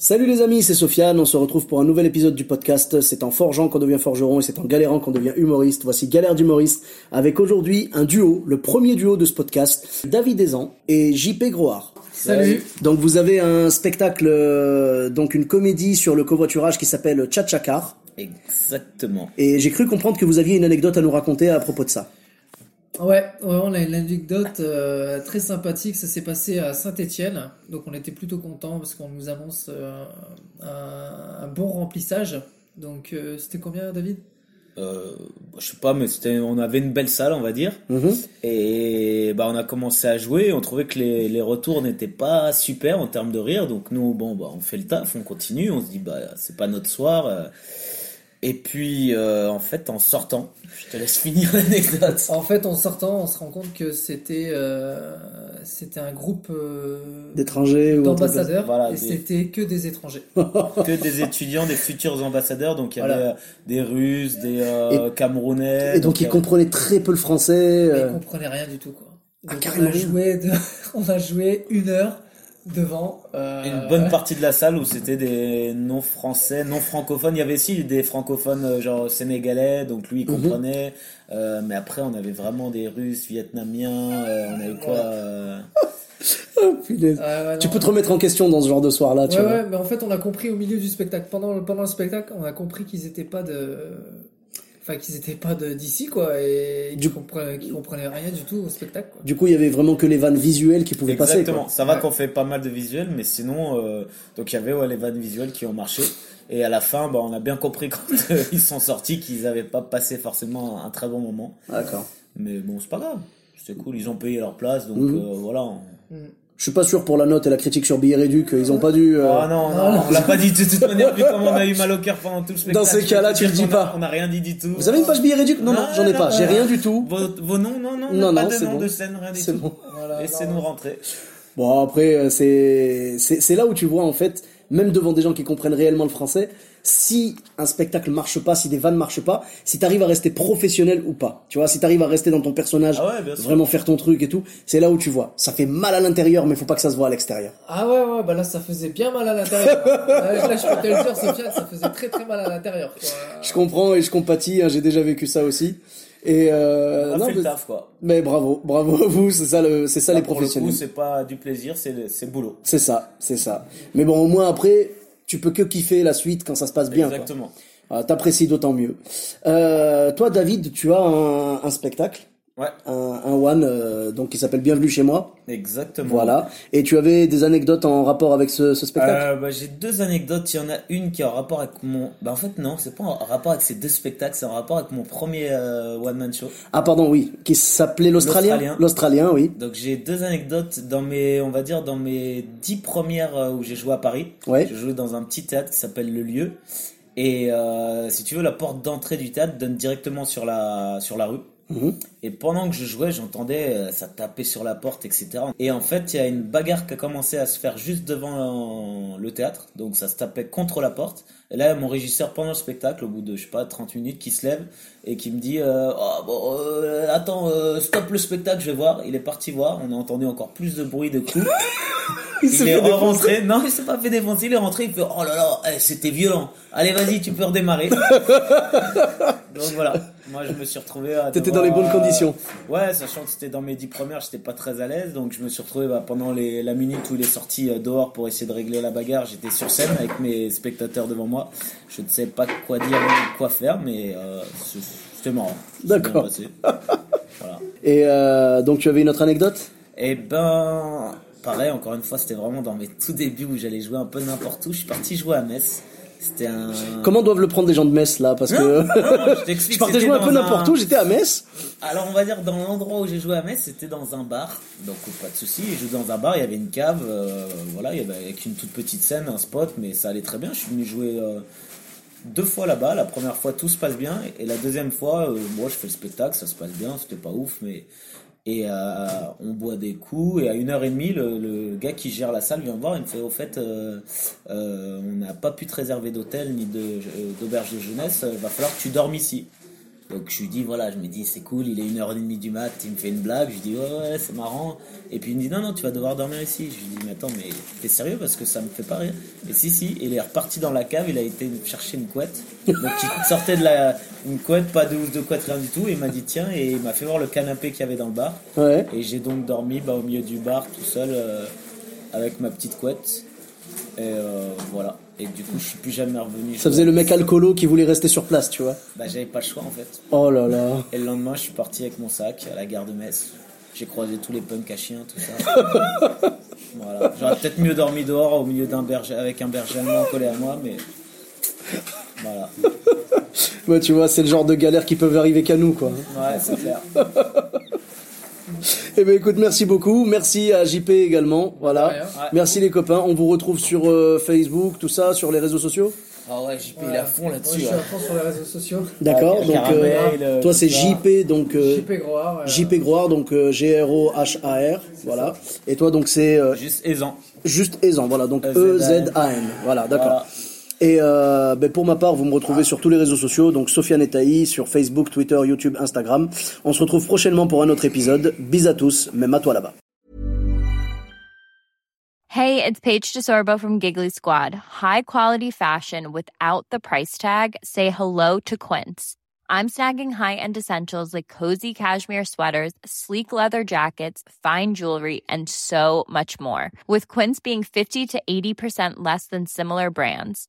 Salut les amis, c'est Sofiane, on se retrouve pour un nouvel épisode du podcast. C'est en forgeant qu'on devient forgeron et c'est en galérant qu'on devient humoriste. Voici Galère d'humoriste avec aujourd'hui un duo, le premier duo de ce podcast, David Ezan et JP Groard. Salut. Donc vous avez un spectacle, euh, donc une comédie sur le covoiturage qui s'appelle Tchatchakar. Exactement. Et j'ai cru comprendre que vous aviez une anecdote à nous raconter à propos de ça. Ouais, ouais, on a une anecdote euh, très sympathique. Ça s'est passé à Saint-Étienne, donc on était plutôt content parce qu'on nous annonce euh, un, un bon remplissage. Donc euh, c'était combien, David? Euh, je sais pas, mais c'était, on avait une belle salle, on va dire. Mhm. Et bah, on a commencé à jouer. On trouvait que les, les retours n'étaient pas super en termes de rire. Donc nous, bon, bah, on fait le taf, on continue. On se dit, bah, c'est pas notre soir. Euh. Et puis, euh, en fait, en sortant, je te laisse finir l'anecdote. En fait, en sortant, on se rend compte que c'était euh, c'était un groupe euh, D'étrangers ou d'ambassadeurs Voilà, et des- c'était que des étrangers. que des étudiants, des futurs ambassadeurs. Donc il y avait euh, des Russes, des euh, Camerounais. Et donc il ils avait- comprenaient très peu le français. Ils euh, comprenaient rien du tout, quoi. Ah, Donc, on, a joué de- on a joué une heure devant. euh, Une bonne partie de la salle où c'était des non français, non francophones. Il y avait aussi des francophones euh, genre sénégalais, donc lui il Mhm. comprenait. Euh, mais après on avait vraiment des Russes, Vietnamiens. euh, on avait quoi euh, oh. Ouais, Tu peux te remettre en question dans ce genre de soir-là, tu Ouais, vois. ouais, mais en fait, on a compris au milieu du spectacle, pendant, pendant le spectacle, on a compris qu'ils étaient pas de, enfin, qu'ils étaient pas d'ici, quoi, et Du- qu'ils comprenaient, comprenaient rien du tout au spectacle, quoi. Du coup, il y avait vraiment que les vannes visuelles qui pouvaient passer. Exactement. Ça va Ouais. qu'on fait pas mal de visuels, mais sinon euh, donc il y avait ouais, les vannes visuelles qui ont marché. Et à la fin, bah, on a bien compris quand euh, ils sont sortis qu'ils avaient pas passé forcément un très bon moment. D'accord. Mais bon, c'est pas grave. C'était cool. Ils ont payé leur place, donc Mhm. euh, voilà. on- Je suis pas sûr pour la note et la critique sur Billet Réduc, ils ont pas dû. euh, Ah non, non, on l'a pas dit de toute manière, vu comment on a eu mal au cœur pendant tout le spectacle. Dans ces cas-là, tu le dis pas. On a rien dit du tout. Vous avez une page Billet Réduc Non, non, Non, j'en ai non, pas. J'ai non. rien du tout. Vos, vos noms, non, non, Non, pas non, de c'est nom bon. de scène, rien du C'est tout. bon. Voilà, Laissez-nous non. rentrer. Bon, après, euh, c'est c'est c'est là où tu vois en fait, même devant des gens qui comprennent réellement le français, si un spectacle marche pas, si des vannes marchent pas, si t'arrives à rester professionnel ou pas. Tu vois, si t'arrives à rester dans ton personnage, Ah ouais, vraiment faire ton truc et tout, c'est là où tu vois. Ça fait mal à l'intérieur, mais faut pas que ça se voit à l'extérieur. Ah ouais, ouais, bah là, ça faisait bien mal à l'intérieur. là, là, je peux te le dire, ça faisait très très mal à l'intérieur. Je comprends et je compatis, hein, j'ai déjà vécu ça aussi. Et euh, On a non, fait le mais, taf, quoi. mais bravo, bravo à vous, c'est ça le, c'est ça les Là, pour le coup, professionnels. c'est pas du plaisir, c'est le- c'est boulot. C'est ça, c'est ça. Mais bon, au moins après, tu peux que kiffer la suite quand ça se passe bien. quoi. Exactement. Ah, T'apprécies d'autant mieux. Euh, toi, David, tu as un, un spectacle, Ouais, un, un one, euh, donc qui s'appelle Bienvenue chez moi. exactement. Voilà. Et tu avais des anecdotes en rapport avec ce, ce spectacle? Euh, bah, j'ai deux anecdotes. Il y en a une qui est en rapport avec mon. Bah, en fait, non, c'est pas en rapport avec ces deux spectacles, c'est en rapport avec mon premier euh, one-man show. Ah, pardon, oui. Qui s'appelait l'Australien? L'Australien. L'Australien, oui. Donc, j'ai deux anecdotes dans mes, on va dire, dans mes dix premières euh, où j'ai joué à Paris. Ouais. J'ai joué dans un petit théâtre qui s'appelle Le Lieu. Et euh, si tu veux, la porte d'entrée du théâtre donne directement sur la, sur la rue. Mhm. Et pendant que je jouais, j'entendais euh, ça taper sur la porte, etc. Et en fait, il y a une bagarre qui a commencé à se faire juste devant le théâtre. Donc ça se tapait contre la porte. Et là, mon régisseur, pendant le spectacle, au bout de, je sais pas, 30 minutes, qui se lève et qui me dit euh, oh, bon, euh, Attends, euh, stop le spectacle, je vais voir. Il est parti voir. On a entendu encore plus de bruit, de coups. Il est rentré. Non, il s'est pas fait défoncer. Il est rentré. Il fait Oh là là, eh, c'était violent. Allez, vas-y, tu peux redémarrer. Donc voilà. Moi, je me suis retrouvé à. T'étais dans les bonnes euh, conditions. Ouais, sachant que c'était dans mes dix premières, j'étais pas très à l'aise. Donc je me suis retrouvé bah, pendant les, la minute où il est sorti euh, dehors pour essayer de régler la bagarre. J'étais sur scène avec mes spectateurs devant moi. Je ne sais pas quoi dire ou quoi faire, mais euh, c'était marrant. D'accord. Voilà. Et euh, donc tu avais une autre anecdote? Et ben, pareil, encore une fois, c'était vraiment dans mes tout débuts où j'allais jouer un peu n'importe où. Je suis parti jouer à Metz C'était un. Comment doivent le prendre des gens de Metz là Parce que je je partais jouer un peu n'importe un- où, j'étais à Metz. Alors on va dire dans l'endroit où j'ai joué à Metz, c'était dans un bar, donc pas de souci. J'ai joué dans un bar, il y avait une cave, euh, voilà, il y avait avec une toute petite scène, un spot, mais ça allait très bien. Je suis venu jouer euh, deux fois là-bas. La première fois tout se passe bien, et la deuxième fois, euh, moi je fais le spectacle, ça se passe bien, c'était pas ouf, mais et euh, on boit des coups. Et à une heure et demie, le, le gars qui gère la salle vient me voir, il me fait au fait, euh, euh, on n'a pas pu te réserver d'hôtel ni de- euh, d'auberge de jeunesse, va falloir que tu dormes ici. Donc je lui dis voilà, je me dis c'est cool, il est une heure et demie du mat, il me fait une blague, je lui dis ouais, ouais c'est marrant. Et puis il me dit non non tu vas devoir dormir ici. Je lui dis mais attends mais t'es sérieux parce que ça me fait pas rire. Et si si, il est reparti dans la cave, il a été chercher une couette. Donc il sortait de la une couette, pas de housse de couette rien du tout. Et il m'a dit tiens et il m'a fait voir le canapé qu'il y avait dans le bar. Ouais. Et j'ai donc dormi bah, au milieu du bar tout seul euh, avec ma petite couette. Et euh, voilà. Et du coup je suis plus jamais revenu. Ça faisait le mec alcoolo qui voulait rester sur place, tu vois. Bah j'avais pas le choix en fait. Oh là là. Et le lendemain, je suis parti avec mon sac à la gare de Metz. J'ai croisé tous les punks à chiens, tout ça. voilà. J'aurais peut-être mieux dormi dehors au milieu d'un berger avec un berger allemand collé à moi, mais voilà. Ouais, tu vois, c'est le genre de galère qui peuvent arriver qu'à nous, quoi. Ouais, c'est clair. Eh ben écoute, merci beaucoup. Merci à JP également. Voilà. Ouais, hein. Ouais. Merci les copains. On vous retrouve sur euh, Facebook, tout ça, sur les réseaux sociaux? Ah ouais, JP il est à fond Moi, je là-dessus. suis hein. à fond sur les réseaux sociaux. D'accord. Ouais, donc euh, euh, toi c'est. JP donc euh, JP Groard. euh, JP Groard donc euh, G R O H A R voilà. Et toi donc c'est euh, Juste aisant. juste Ezan voilà donc E E-Z-A-N. Z A N voilà d'accord. Et euh, ben, pour ma part, vous me retrouvez sur tous les réseaux sociaux, donc Sofiane Etaï, sur Facebook, Twitter, YouTube, Instagram. On se retrouve prochainement pour un autre épisode. Bis à tous, même à toi là-bas. Hey, it's Paige DeSorbo from Giggly Squad. High quality fashion without the price tag. Say hello to Quince. I'm snagging high-end essentials like cozy cashmere sweaters, sleek leather jackets, fine jewelry, and so much more. With Quince being 50 to 80% less than similar brands.